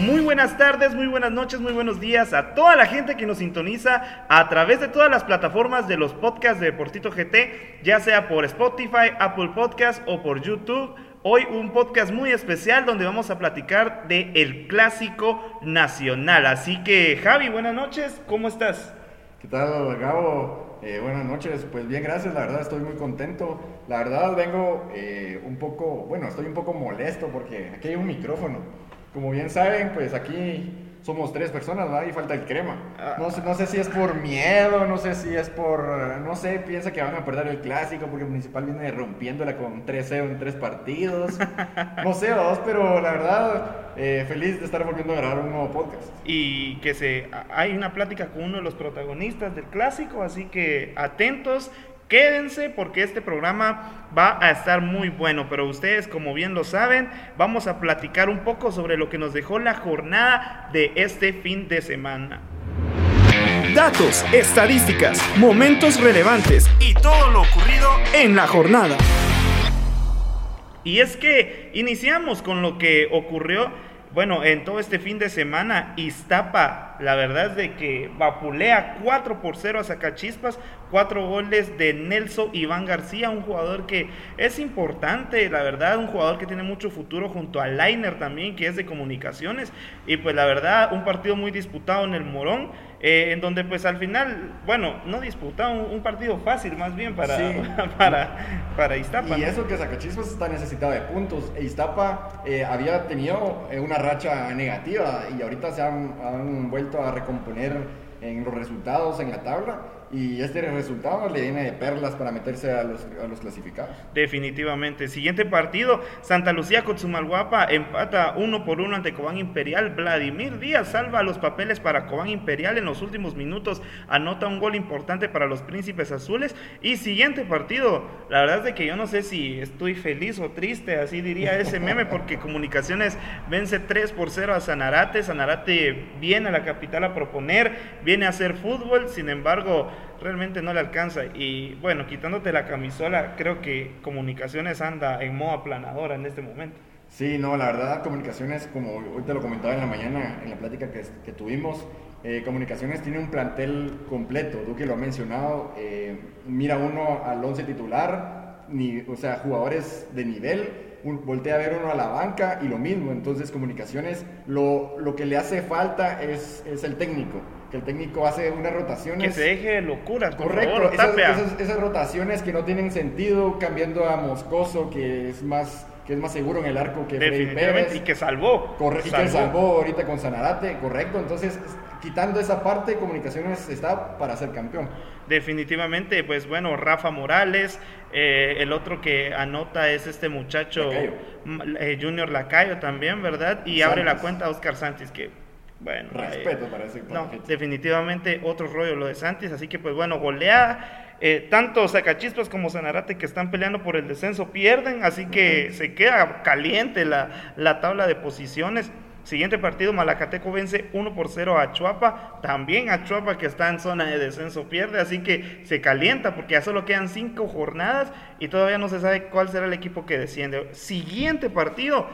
Muy buenas tardes, muy buenas noches, muy buenos días a toda la gente que nos sintoniza a través de todas las plataformas de los podcasts de Deportito GT, ya sea por Spotify, Apple Podcast o por YouTube. Hoy un podcast muy especial donde vamos a platicar de el clásico nacional. Así que Javi, buenas noches, ¿cómo estás? ¿Qué tal, Gabo? Eh, buenas noches. Pues bien, gracias. La verdad estoy muy contento. La verdad vengo eh, un poco, bueno, estoy un poco molesto porque aquí hay un micrófono. Como bien saben, pues aquí somos tres personas, ¿verdad? Y falta el crema. No sé, no sé si es por miedo, no sé si es por, no sé, piensa que van a perder el clásico porque el Municipal viene rompiéndola con 3-0 en tres partidos. No sé, dos, pero la verdad, eh, feliz de estar volviendo a grabar un nuevo podcast. y que se hay una plática con uno de los protagonistas del clásico, así que atentos, quédense porque este programa va a estar muy bueno, pero ustedes como bien lo saben, vamos a platicar un poco sobre lo que nos dejó la jornada de este fin de semana. Datos, estadísticas, momentos relevantes y todo lo ocurrido en la jornada. Y es que iniciamos con lo que ocurrió, bueno, en todo este fin de semana, Iztapa, la verdad es de que vapulea 4 por 0 a Zacachispas, cuatro goles de Nelson Iván García, un jugador que es importante, la verdad, un jugador que tiene mucho futuro junto a Lainer también, que es de comunicaciones, y pues la verdad, un partido muy disputado en el Morón, eh, en donde pues al final, bueno, no disputado, un, un partido fácil más bien para, Sí. para, para Iztapa. Y ¿no? eso que Zacachispas está necesitado de puntos. E Iztapa eh, había tenido eh, una racha negativa y ahorita se han, han vuelto a recomponer en los resultados en la tabla. Y este resultado le viene de perlas para meterse a los, a los clasificados. Definitivamente. Siguiente partido, Santa Lucía con Sumalguapa empata uno por uno ante Cobán Imperial. Vladimir Díaz salva los papeles para Cobán Imperial en los últimos minutos, anota un gol importante para los Príncipes Azules. Y siguiente partido, la verdad es de que yo no sé si estoy feliz o triste, así diría ese meme, porque Comunicaciones vence 3 por 0 a Sanarate. Sanarate viene a la capital a proponer, viene a hacer fútbol, sin embargo realmente no le alcanza. Y bueno, quitándote la camisola, creo que Comunicaciones anda en modo aplanadora en este momento. Sí, no, la verdad, Comunicaciones, como hoy te lo comentaba en la mañana, en la plática que, que tuvimos, eh, Comunicaciones tiene un plantel completo, Duque lo ha mencionado, eh, mira uno al once titular, ni, o sea, jugadores de nivel, un- voltea a ver uno a la banca y lo mismo, entonces Comunicaciones, lo, lo que le hace falta es, es el técnico, que el técnico hace unas rotaciones. Que se deje de locuras, por Correcto, favor, esas, Tapia. esas- esas rotaciones que no tienen sentido, cambiando a Moscoso, que es más, que es más seguro en el arco que Freddy Pérez. y que salvó. Corre- y que salvó ahorita con Sanarate, correcto. Entonces, es- quitando esa parte, Comunicaciones está para ser campeón. Definitivamente, pues bueno, Rafa Morales, eh, el otro que anota es este muchacho Lacayo. m- eh, Junior Lacayo también, ¿verdad? Y abre la cuenta a Oscar Santis, que bueno. Respeto para ese No, definitivamente otro rollo lo de Santis, así que pues bueno, golea. eh, tanto Zacachispas como Sanarate que están peleando por el descenso pierden, así que se queda caliente la, la tabla de posiciones. Siguiente partido, Malacateco vence 1 por 0 a Chuapa. También a Chuapa que está en zona de descenso pierde, así que se calienta porque ya solo quedan 5 jornadas y todavía no se sabe cuál será el equipo que desciende. Siguiente partido,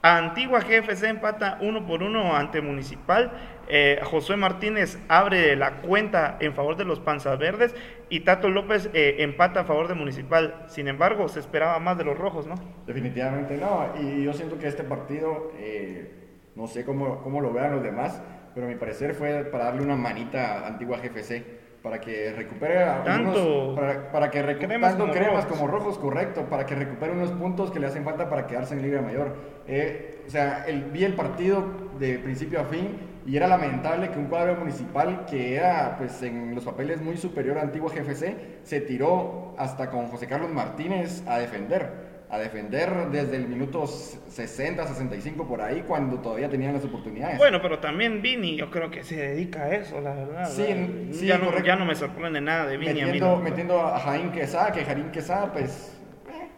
Antigua GFC empata 1 por 1 ante Municipal. Eh, Josué Martínez abre la cuenta en favor de los Panzas Verdes y Tato López eh, empata a favor de Municipal. Sin embargo, se esperaba más de los rojos, ¿no? Definitivamente no. Y yo siento que este partido, eh, no sé cómo, cómo lo vean los demás, pero a mi parecer fue para darle una manita a Antigua GFC. Para que recupere Tanto unos, para, para que recu- cremas tanto como cremas rojos. como rojos, correcto, para que recupere unos puntos que le hacen falta para quedarse en Liga Mayor. Eh, o sea, el, vi el partido de principio a fin y era lamentable que un cuadro municipal que era pues en los papeles muy superior a Antigua GFC se tiró hasta con José Carlos Martínez a defender. A defender desde el minuto 60, 65 por ahí, cuando todavía tenían las oportunidades. Bueno, pero también Vini, yo creo que se dedica a eso, la verdad. Sí, ya, no, ya no me sorprende nada de Vini a mí. metiendo, ¿no? metiendo a Jaín Quesada, que Jaín Quesada, pues. eh,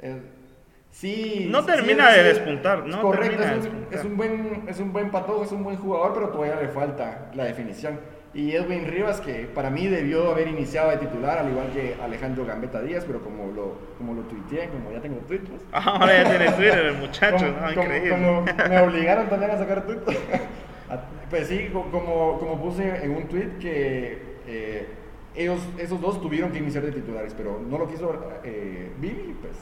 eh, sí. No termina de despuntar, no Correcto, termina es un, despuntar. es un buen, es un buen patojo, es un buen jugador, pero todavía le falta la definición. Y Edwin Rivas, que para mí debió haber iniciado de titular, al igual que Alejandro Gambetta Díaz, pero como lo, como lo tuiteé, como ya tengo tweets, Ah, Ahora ya tiene Twitter el muchacho, como, ¿no? como- Increíble. como me obligaron también a sacar tweet. pues sí, co- como, como puse en un tweet que eh, ellos, esos dos tuvieron que iniciar de titulares, pero no lo quiso eh, Vivi, pues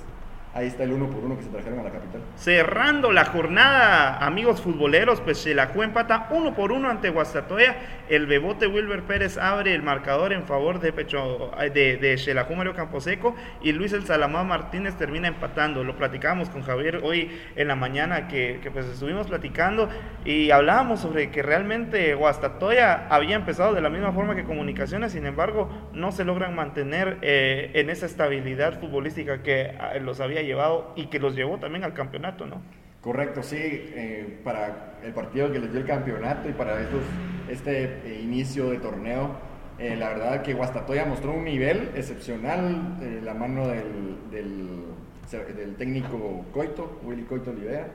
ahí está el uno por uno que se trajeron a la capital. Cerrando la jornada, amigos futboleros, pues Xelajú empata uno por uno ante Guastatoya. El bebote Wilber Pérez abre el marcador en favor de Pecho de, de Mario Camposeco y Luis El Salamá Martínez termina empatando. Lo platicábamos con Javier hoy en la mañana que, que, pues estuvimos platicando y hablábamos sobre que realmente Guastatoya había empezado de la misma forma que Comunicaciones, sin embargo no se logran mantener eh, en esa estabilidad futbolística que ah, los había llevado y que los llevó también al campeonato, ¿no? Correcto, sí, eh, para el partido que les dio el campeonato y para estos, este eh, inicio de torneo, eh, la verdad que Guastatoya mostró un nivel excepcional, la mano del, del, del técnico Coito, Willy Coito Olivera.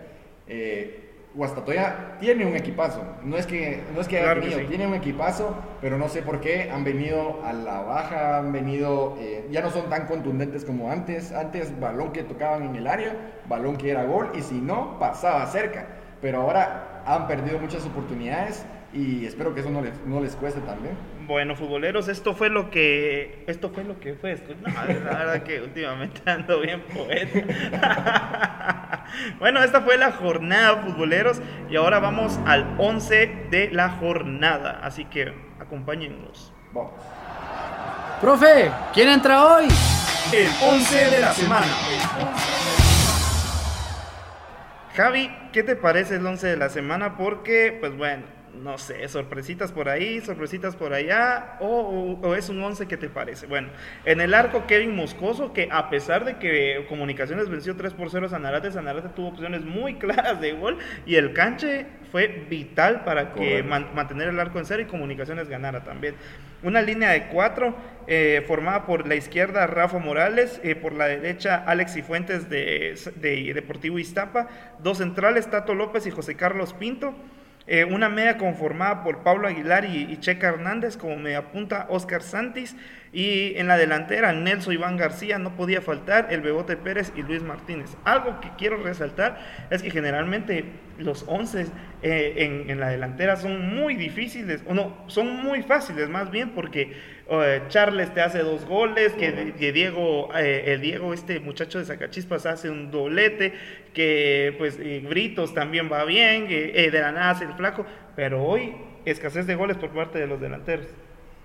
Guastatoya tiene un equipazo, no es que, no es que haya Claro que tenido, sí. tiene un equipazo, pero no sé por qué han venido a la baja, han venido, eh, ya no son tan contundentes como antes, antes balón que tocaban en el área, balón que era gol y si no, pasaba cerca, pero ahora han perdido muchas oportunidades y espero que eso no les, no les cueste también. Bueno, futboleros, esto fue lo que esto fue lo que fue. No, la verdad que últimamente ando bien poeta. bueno, esta fue la jornada, futboleros, y ahora vamos al 11 de la jornada, así que acompáñennos. Vamos. Profe, ¿quién entra hoy? El 11 de la semana. Javi, ¿qué te parece el 11 de la semana? Porque, pues bueno, no sé, sorpresitas por ahí, sorpresitas por allá, o, o- o es un 11 que te parece. Bueno, en el arco Kevin Moscoso, que a pesar de que Comunicaciones venció 3 por 0 a Sanarate, Sanarate tuvo opciones muy claras de gol y el canche fue vital para que man- mantener el arco en cero y Comunicaciones ganara también. Una línea de cuatro eh, formada por la izquierda Rafa Morales, eh, por la derecha Alex Cifuentes de, de Deportivo Iztapa, dos centrales Tato López y José Carlos Pinto. Eh, una media conformada por Pablo Aguilar y, Checa Hernández como media punta Oscar Santis y en la delantera Nelson Iván García no podía faltar el Bebote Pérez y Luis Martínez. Algo que quiero resaltar es que generalmente los 11 eh, en, en la delantera son muy difíciles, o no, son muy fáciles más bien porque eh, Charles te hace dos goles, que, Diego, eh, el Diego, este muchacho de Sacachispas hace un doblete, que pues Britos también va bien, eh, de la nada hace el flaco, pero hoy escasez de goles por parte de los delanteros.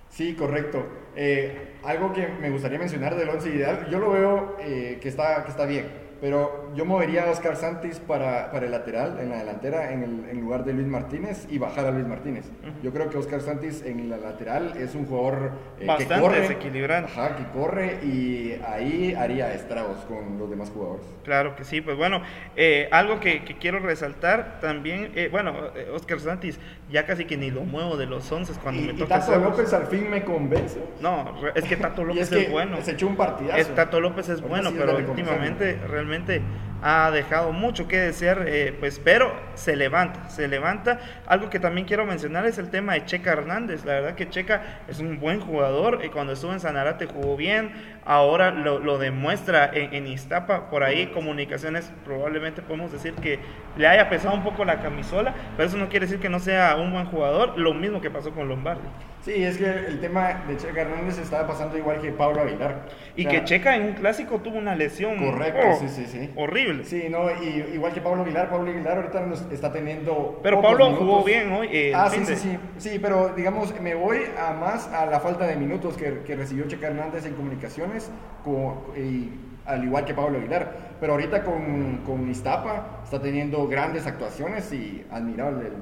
Sí, correcto. Eh, algo que me gustaría mencionar del once ideal, yo lo veo que, está, que está bien, pero yo movería a Oscar Santis para, para el lateral, en la delantera, en, el, en lugar de Luis Martínez y bajar a Luis Martínez. Yo creo que Oscar Santis en la lateral es un jugador eh, Bastante que corre, desequilibrante. Ajá, que corre y ahí haría estragos con los demás jugadores. Claro que sí, pues bueno, eh, algo que, que quiero resaltar también, eh, bueno, eh, Oscar Santis, ya casi que ni lo muevo de los 11 cuando Y, me y toca Tato hacerlos. López al fin me convence. No, es que Tato Y López es bueno. se echó un partidazo. Es- Tato López es bueno, sí pero últimamente realmente obviamente ha dejado mucho que desear, eh, pues, pero se levanta, se levanta. Algo que también quiero mencionar es el tema de Checa Hernández. La verdad que Checa es un buen jugador, y cuando estuvo en Sanarate jugó bien, ahora lo, lo demuestra en, en Iztapa, por ahí comunicaciones probablemente podemos decir que le haya pesado un poco la camisola, pero eso no quiere decir que no sea un buen jugador, lo mismo que pasó con Lombardi. Sí, es que el tema de Checa Hernández estaba pasando igual que Pablo Aguilar. Y O sea, que Checa en un clásico tuvo una lesión Correcto, oh, sí, sí, sí. horrible. Sí, no, y, igual que Pablo Aguilar, Pablo Aguilar ahorita nos está teniendo. Pero Pablo minutos. jugó bien hoy. eh, Ah, sí, sí, sí. Sí, pero digamos, me voy a más a la falta de minutos que, que recibió Checa Hernández en comunicaciones, co- y, al igual que Pablo Aguilar. Pero ahorita con, con Iztapa está teniendo grandes actuaciones y admirable el,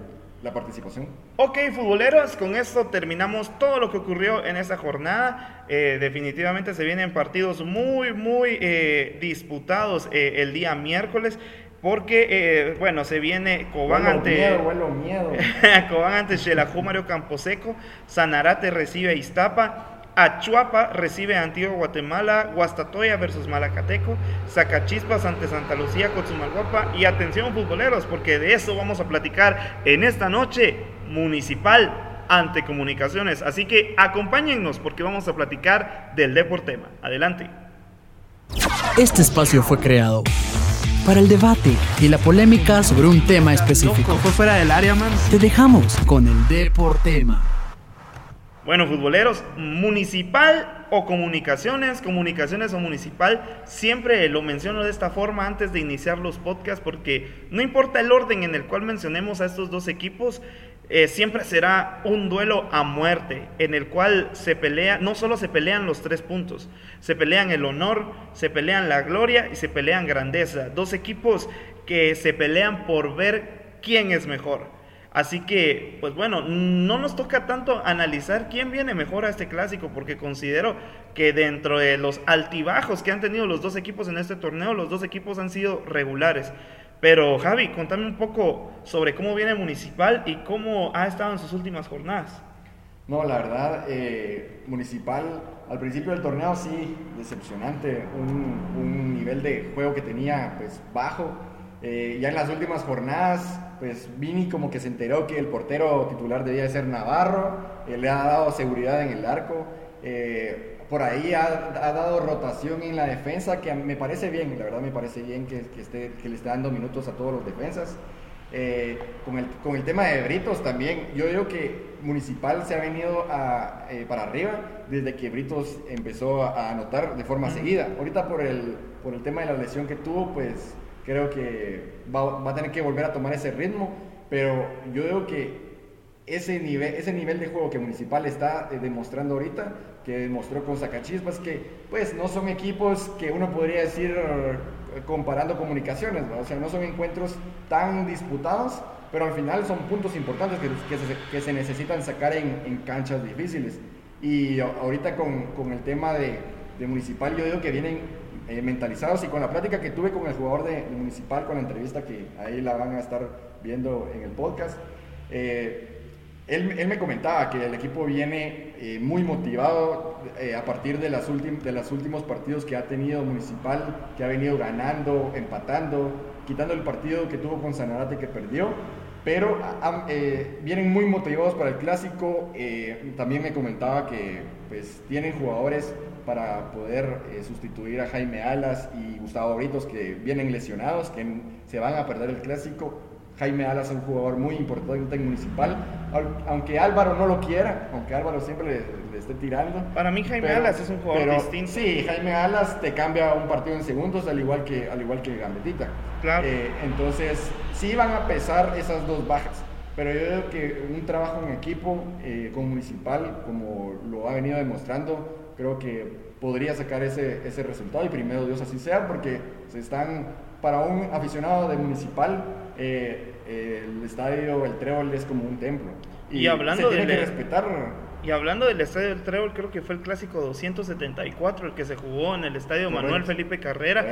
la participación. Ok, futboleros, con esto terminamos todo lo que ocurrió en esta jornada. Eh, definitivamente se vienen partidos muy, muy eh, disputados eh, el día miércoles. Porque, bueno, se viene Cobán ante. miedo, miedo. Cobán ante Xelajú Mario Camposeco. Sanarate recibe a Iztapa. Achuapa recibe a Antigua Guatemala, Guastatoya versus Malacateco, Zacachispas ante Santa Lucía, Cochumalguapa y atención futboleros, porque de eso vamos a platicar en esta noche municipal ante comunicaciones. Así que acompáñennos porque vamos a platicar del Deportema. Adelante. Este espacio fue creado para el debate y la polémica sobre un tema específico. Fue fuera del área, man. Te dejamos con el Deportema. Bueno, futboleros, municipal o comunicaciones, comunicaciones o municipal, siempre lo menciono de esta forma antes de iniciar los podcasts porque no importa el orden en el cual mencionemos a estos dos equipos, eh, siempre será un duelo a muerte en el cual se pelea, no solo se pelean los tres puntos, se pelean el honor, se pelean la gloria y se pelean grandeza. Dos equipos que se pelean por ver quién es mejor. Así que, pues bueno, no nos toca tanto analizar quién viene mejor a este clásico, porque considero que dentro de los altibajos que han tenido los dos equipos en este torneo, los dos equipos han sido regulares. Pero Javi, contame un poco sobre cómo viene Municipal y cómo ha estado en sus últimas jornadas. No, la verdad, eh, Municipal al principio del torneo sí, decepcionante, un, nivel de juego que tenía pues bajo. Eh, ya en las últimas jornadas, pues Vini como que se enteró que el portero titular debía ser Navarro, eh, le ha dado seguridad en el arco, eh, por ahí ha, ha, dado rotación en la defensa, que me parece bien, la verdad me parece bien que, que, esté, que le esté dando minutos a todos los defensas. Eh, con, el, con, el, tema de Britos también, yo digo que Municipal se ha venido a, eh, para arriba desde que Britos empezó a, anotar de forma seguida. Ahorita por el, por el tema de la lesión que tuvo, pues creo que va, va, a tener que volver a tomar ese ritmo, pero yo digo que ese nivel, ese nivel de juego que Municipal está eh, demostrando ahorita, que demostró con Zacachispas, que pues no son equipos que uno podría decir comparando comunicaciones, o sea, no son encuentros tan disputados, pero al final son puntos importantes que, que, se, que se, necesitan sacar en, en, canchas difíciles. Y ahorita con, con el tema de, de, Municipal, yo digo que vienen eh, mentalizados y con la plática que tuve con el jugador de, de, Municipal, con la entrevista que ahí la van a estar viendo en el podcast, eh, él, él, me comentaba que el equipo viene eh, muy motivado eh, a partir de, las de los últimos partidos que ha tenido Municipal, que ha venido ganando, empatando, quitando el partido que tuvo con Sanarate que perdió, pero eh, vienen muy motivados para el clásico. Eh, también me comentaba que pues, tienen jugadores para poder sustituir a Jaime Alas y Gustavo Britos que vienen lesionados, que se van a perder el clásico Jaime Alas es un jugador muy importante en Municipal, aunque Álvaro no lo quiera, aunque Álvaro siempre le, le esté tirando. Para mí Jaime pero, Alas es un jugador pero, distinto. Sí, Jaime Alas te cambia un partido en segundos, al igual que, al igual que Gambetita. Claro. Eh, entonces, sí van a pesar esas dos bajas. Pero yo creo que un trabajo en equipo eh, con Municipal, como lo ha venido demostrando, creo que podría sacar ese, ese resultado y primero Dios así sea, porque se están, para un aficionado de Municipal, eh, el estadio, el Trébol es como un templo. Y, y hablando se tiene de que respetar. Y hablando del estadio del Trébol, creo que fue el clásico 274 el que se jugó en el estadio Correcto. Manuel Felipe Carrera,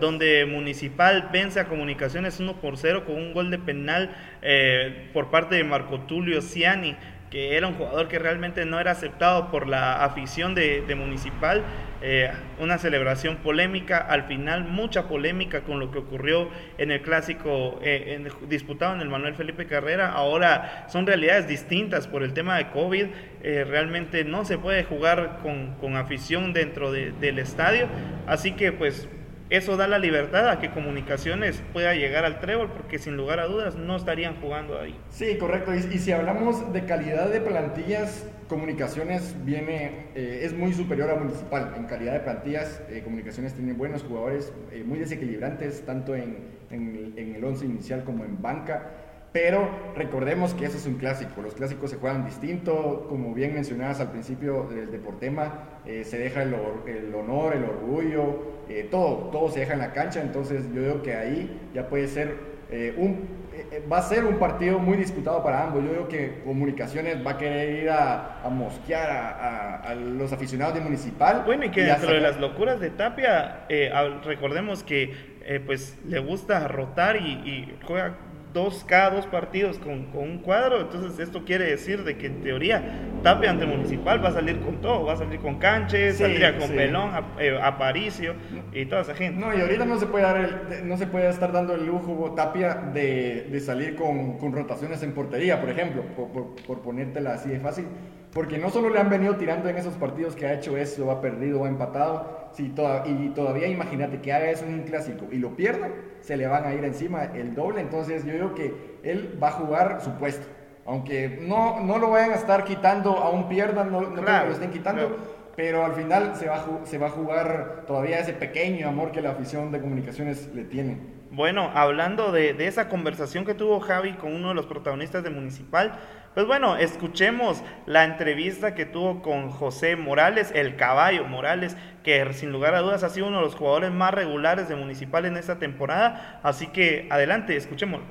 donde Municipal vence a Comunicaciones 1 por 0 con un gol de penal eh, por parte de Marco Tulio Ciani que era un jugador que realmente no era aceptado por la afición de, Municipal. Eh, una celebración polémica, al final mucha polémica con lo que ocurrió en el clásico eh, disputado en el Manuel Felipe Carrera. Ahora son realidades distintas por el tema de COVID. Eh, realmente no se puede jugar con, con afición dentro de, del estadio. Así que pues eso da la libertad a que Comunicaciones pueda llegar al trébol, porque sin lugar a dudas no estarían jugando ahí. Sí, correcto. Y, si hablamos de calidad de plantillas, Comunicaciones viene, eh, es muy superior a Municipal. En calidad de plantillas, eh, Comunicaciones tiene buenos jugadores, eh, muy desequilibrantes, tanto en, el once inicial como en banca. Pero recordemos que eso es un clásico, los clásicos se juegan distinto, como bien mencionabas al principio del Deportema, eh, se deja el, el, honor, el orgullo, eh, todo, todo se deja en la cancha, entonces yo digo que ahí ya puede ser eh, un, eh, va a ser un partido muy disputado para ambos. Yo creo que Comunicaciones va a querer ir a, a mosquear a, a, los aficionados de Municipal. Bueno, y que dentro de las locuras de Tapia, eh, recordemos que eh, pues le gusta rotar y, y juega dos, cada dos partidos con, con, un cuadro, entonces esto quiere decir de que en teoría Tapia ante Municipal va a salir con todo, va a salir con Canches, saldría con Pelón, eh, Aparicio y toda esa gente. No, y ahorita no se puede, dar el, no se puede estar dando el lujo Tapia de, de salir con, con, rotaciones en portería, por ejemplo, por, por, por ponértela así de fácil. Porque no solo le han venido tirando en esos partidos que ha hecho eso, ha perdido o ha empatado, si y todavía imagínate que haga eso en un clásico y lo pierda, se le van a ir encima el doble. Entonces yo digo que él va a jugar su puesto. Aunque no, no lo vayan a estar quitando, aún pierdan, no, no lo estén quitando, pero al final se va, a, se va a jugar todavía ese pequeño amor que la afición de comunicaciones le tiene. Bueno, hablando de, esa conversación que tuvo Javi con uno de los protagonistas de Municipal, pues bueno, escuchemos la entrevista que tuvo con José Morales, el caballo Morales, que sin lugar a dudas ha sido uno de los jugadores más regulares de Municipal en esta temporada. Así que adelante, escuchémoslo.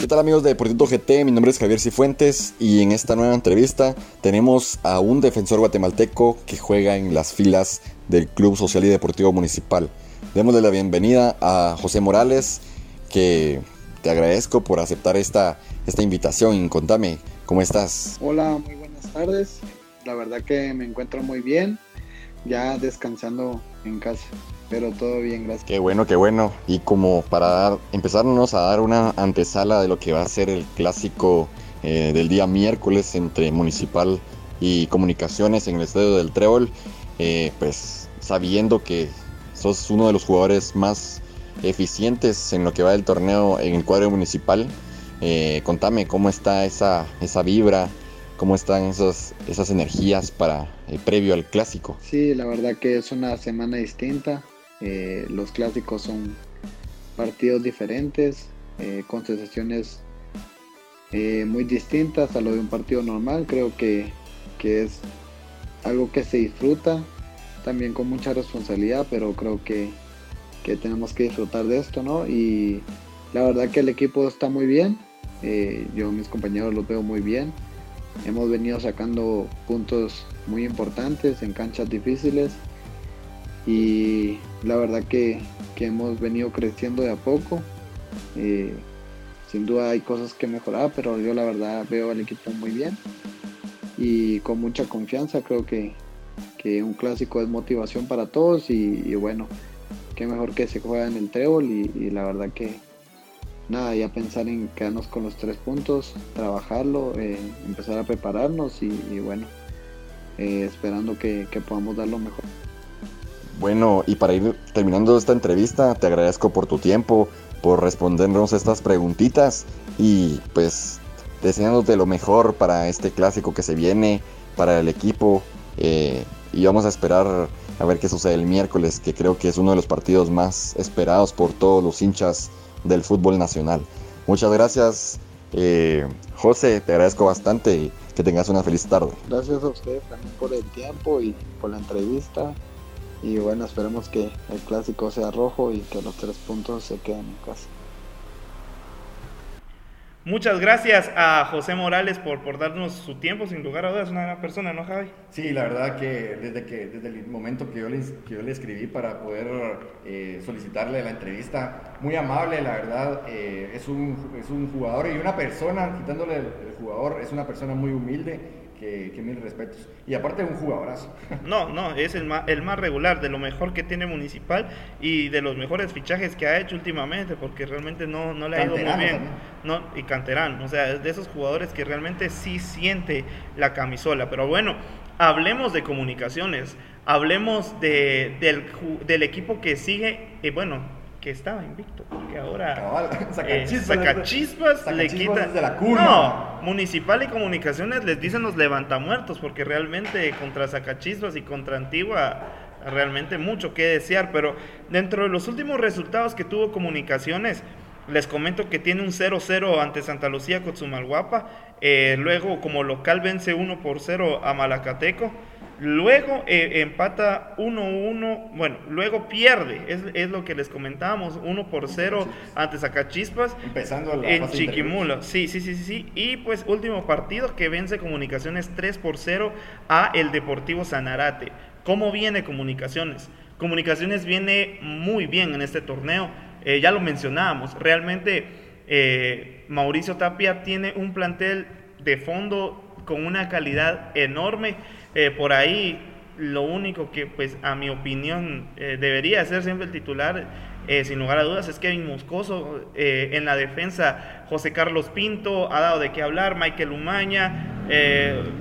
¿Qué tal amigos de Deportito GT? Mi nombre es Javier Cifuentes y en esta nueva entrevista tenemos a un defensor guatemalteco que juega en las filas del Club Social y Deportivo Municipal. Démosle la bienvenida a José Morales, que te agradezco por aceptar esta, esta invitación. Contame, ¿cómo estás? Hola, muy buenas tardes. La verdad que me encuentro muy bien, ya descansando en casa, pero todo bien, gracias. Qué bueno, qué bueno. Y como para dar, empezarnos a dar una antesala de lo que va a ser el clásico eh, del día miércoles entre Municipal y Comunicaciones en el Estadio del Trébol, eh, pues sabiendo que sos uno de los jugadores más eficientes en lo que va del torneo en el cuadro municipal. Eh, contame cómo está esa, esa vibra, cómo están esos, esas energías para el previo al clásico. Sí, la verdad que es una semana distinta. Eh, los clásicos son partidos diferentes, eh, con sensaciones muy distintas a lo de un partido normal. Creo que, que es algo que se disfruta, también con mucha responsabilidad, pero creo que que tenemos que disfrutar de esto, ¿no? Y la verdad que el equipo está muy bien, eh, yo mis compañeros los veo muy bien, hemos venido sacando puntos muy importantes en canchas difíciles y la verdad que, hemos venido creciendo de a poco. Eh, sin duda hay cosas que mejorar, pero yo la verdad veo al equipo muy bien y con mucha confianza. Creo que, un clásico es motivación para todos y bueno, qué mejor que se juega en el trébol y, la verdad que nada, ya pensar en quedarnos con los tres puntos, trabajarlo, eh, empezar a prepararnos y, bueno, eh, esperando que, podamos dar lo mejor. Bueno, y para ir terminando esta entrevista, te agradezco por tu tiempo, por respondernos estas preguntitas y pues deseándote lo mejor para este clásico que se viene, para el equipo eh, y vamos a esperar a ver qué sucede el miércoles, que creo que es uno de los partidos más esperados por todos los hinchas del fútbol nacional. Muchas gracias, eh, José, te agradezco bastante y que tengas una feliz tarde. Gracias a ustedes también por el tiempo y por la entrevista. Y bueno, esperemos que el clásico sea rojo y que los tres puntos se queden en casa. Muchas gracias a José Morales por, por darnos su tiempo, sin lugar a dudas, una gran persona, ¿no, Javi? Sí, la verdad que desde, que, desde el momento que yo le, que yo le escribí para poder eh, solicitarle la entrevista, muy amable, la verdad, eh, es, un, es un jugador y una persona, quitándole el jugador, es una persona muy humilde que, mil respetos. Y aparte un jugadorazo. No, no, es el más, el más regular, de lo mejor que tiene Municipal y de los mejores fichajes que ha hecho últimamente, porque realmente no, no le ha ido muy bien. No, y Canterán, o sea, es de esos jugadores que realmente sí siente la camisola. Pero bueno, hablemos de comunicaciones, hablemos de, del, del equipo que sigue, y bueno, que estaba invicto, porque ahora eh, Sacachispas, le quita. la cuna. No, Municipal y Comunicaciones les dicen los levantamuertos, porque realmente contra Sacachispas y contra Antigua realmente mucho que desear, pero dentro de los últimos resultados que tuvo Comunicaciones, les comento que tiene un 0-0 ante Santa Lucía Cotzumalguapa, eh, luego como local vence 1 por 0 a Malacateco, Luego eh, empata 1-1, bueno, luego pierde, es, es, lo que les comentábamos, 1 por 0 ante Zacachispas. Empezando la en Chiquimula, sí, sí, sí, sí, sí. Y pues último partido que vence Comunicaciones 3 por 0 a el Deportivo Sanarate. ¿Cómo viene Comunicaciones? Comunicaciones viene muy bien en este torneo, eh, ya lo mencionábamos, realmente eh, Mauricio Tapia tiene un plantel de fondo con una calidad enorme. Eh, por ahí lo único que, pues, a mi opinión, eh, debería ser siempre el titular, eh, sin lugar a dudas, es Kevin Moscoso. en la defensa, José Carlos Pinto ha dado de qué hablar, Michael Umaña,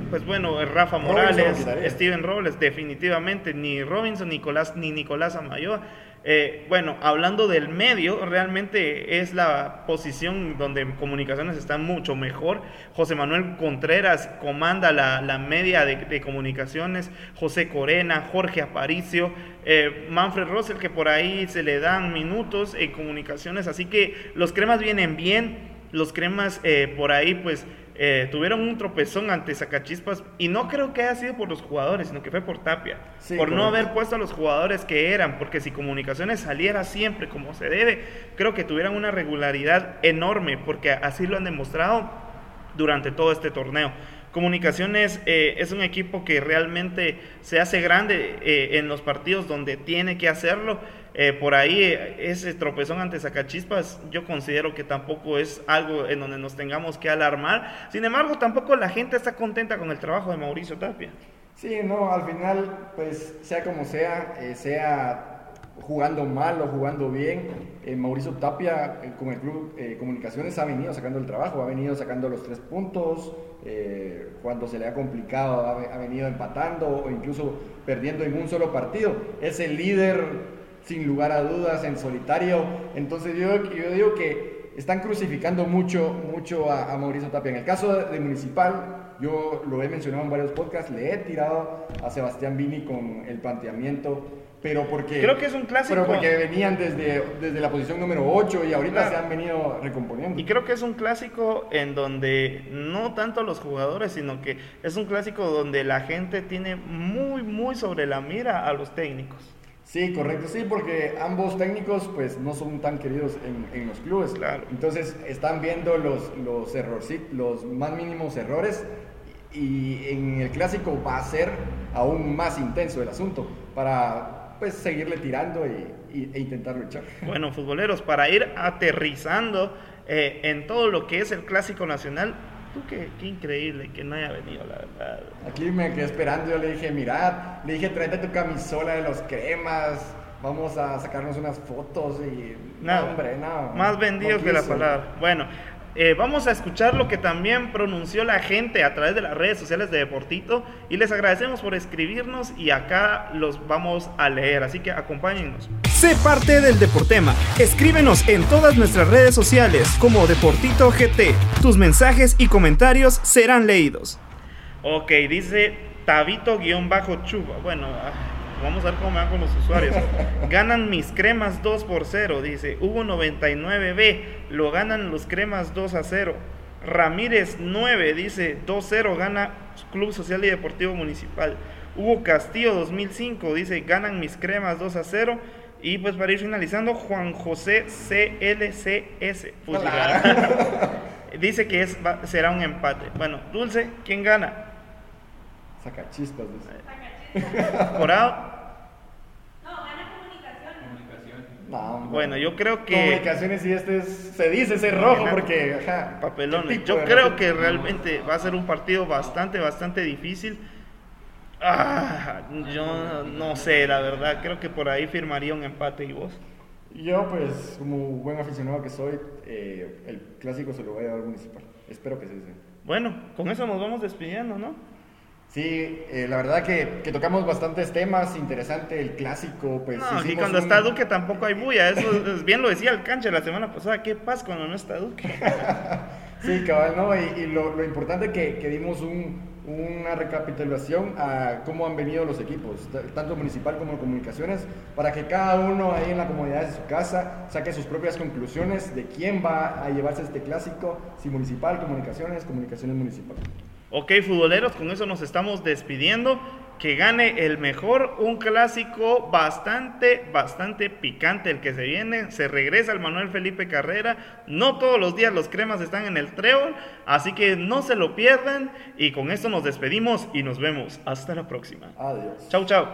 pues bueno, Rafa Morales, Steven Robles, definitivamente, ni Robinson, Nicolás, ni Nicolás Amayoa. Eh, bueno, hablando del medio, realmente es la posición donde comunicaciones están mucho mejor. José Manuel Contreras comanda la, media de, comunicaciones, José Corena, Jorge Aparicio, eh, Manfred Russell, que por ahí se le dan minutos en comunicaciones. Así que los cremas vienen bien, los cremas eh, por ahí pues eh, tuvieron un tropezón ante Zacachispas y no creo que haya sido por los jugadores, sino que fue por Tapia, por no haber puesto a los jugadores que eran, porque si Comunicaciones saliera siempre como se debe, creo que tuvieran una regularidad enorme, porque así lo han demostrado durante todo este torneo. Comunicaciones eh, es un equipo que realmente se hace grande eh, en los partidos donde tiene que hacerlo eh, por ahí ese tropezón ante Zacachispas yo considero que tampoco es algo en donde nos tengamos que alarmar. Sin embargo, tampoco la gente está contenta con el trabajo de Mauricio Tapia. Sí, no, al final, pues sea como sea, eh, sea jugando mal o jugando bien, eh, Mauricio Tapia con el Club Comunicaciones ha venido sacando el trabajo, ha venido sacando los tres puntos, cuando se le ha complicado ha, venido empatando o incluso perdiendo en un solo partido. Es el líder sin lugar a dudas, en solitario. Entonces yo, yo digo que están crucificando mucho, mucho a, Mauricio Tapia. En el caso de, Municipal, yo lo he mencionado en varios podcasts, le he tirado a Sebastián Vini con el planteamiento, pero porque... Creo que es un clásico. Pero porque venían desde, desde la posición número 8 y ahorita se han venido recomponiendo. Y creo que es un clásico en donde no tanto los jugadores, sino que es un clásico donde la gente tiene muy, muy sobre la mira a los técnicos. Sí, correcto, sí, porque ambos técnicos pues no son tan queridos en, los clubes. Claro. Entonces están viendo los, los errores, los más mínimos errores y en el clásico va a ser aún más intenso el asunto para pues seguirle tirando y, e intentarlo echar. Bueno, futboleros, para ir aterrizando eh, en todo lo que es el clásico nacional, Tú qué, increíble que no haya venido, la verdad. Aquí me quedé esperando, yo le dije, mirad, le dije, tráete tu camisola de los cremas, vamos a sacarnos unas fotos y... No, hombre, no. Más vendidos que la palabra. Bueno, eh, vamos a escuchar lo que también pronunció la gente a través de las redes sociales de Deportito y les agradecemos por escribirnos y acá los vamos a leer, así que acompáñennos. Sé parte del Deportema. Escríbenos en todas nuestras redes sociales como Deportito GT. Tus mensajes y comentarios serán leídos. Ok, dice Tabito-Chuba. Bueno, ah, vamos a ver cómo me van con los usuarios. Ganan mis cremas 2 por 0, dice. Hugo 99B, lo ganan los cremas 2 a 0. Ramírez 9, dice 2-0, gana Club Social y Deportivo Municipal. Hugo Castillo 2005, dice ganan mis cremas 2 a 0. Y pues para ir finalizando, Juan José CLCS. dice que es, será un empate. Bueno, Dulce, ¿quién gana? Saca chispas. Corado. No, gana comunicación. No, bueno, yo creo que. Comunicaciones y este se dice ese rojo porque. papelones. Yo creo que realmente va a ser un partido bastante, bastante difícil. Ah, yo no sé, la verdad. Creo que por ahí firmaría un empate. ¿Y vos? Yo, pues, como buen aficionado que soy, eh, el clásico se lo voy a dar municipal. Espero que se sea. Bueno, con eso nos vamos despidiendo, ¿no? Sí, eh, la verdad que, que, tocamos bastantes temas, interesante el clásico, pues... No, y cuando está Duque tampoco hay bulla, eso bien lo decía el cancha la semana pasada, ¿qué pasa cuando no está Duque? sí, cabal, ¿no? Y, lo, lo, importante que, que dimos un, una recapitulación a cómo han venido los equipos, tanto municipal como comunicaciones, para que cada uno ahí en la comunidad de su casa saque sus propias conclusiones de quién va a llevarse este clásico, si municipal, comunicaciones, comunicaciones municipal. Ok, futboleros, con eso nos estamos despidiendo. que gane el mejor, un clásico bastante, bastante picante el que se viene. Se regresa el Manuel Felipe Carrera. No todos los días los cremas están en el trébol, así que no se lo pierdan. Y con esto nos despedimos y nos vemos. Hasta la próxima. Adiós. Chau, chau.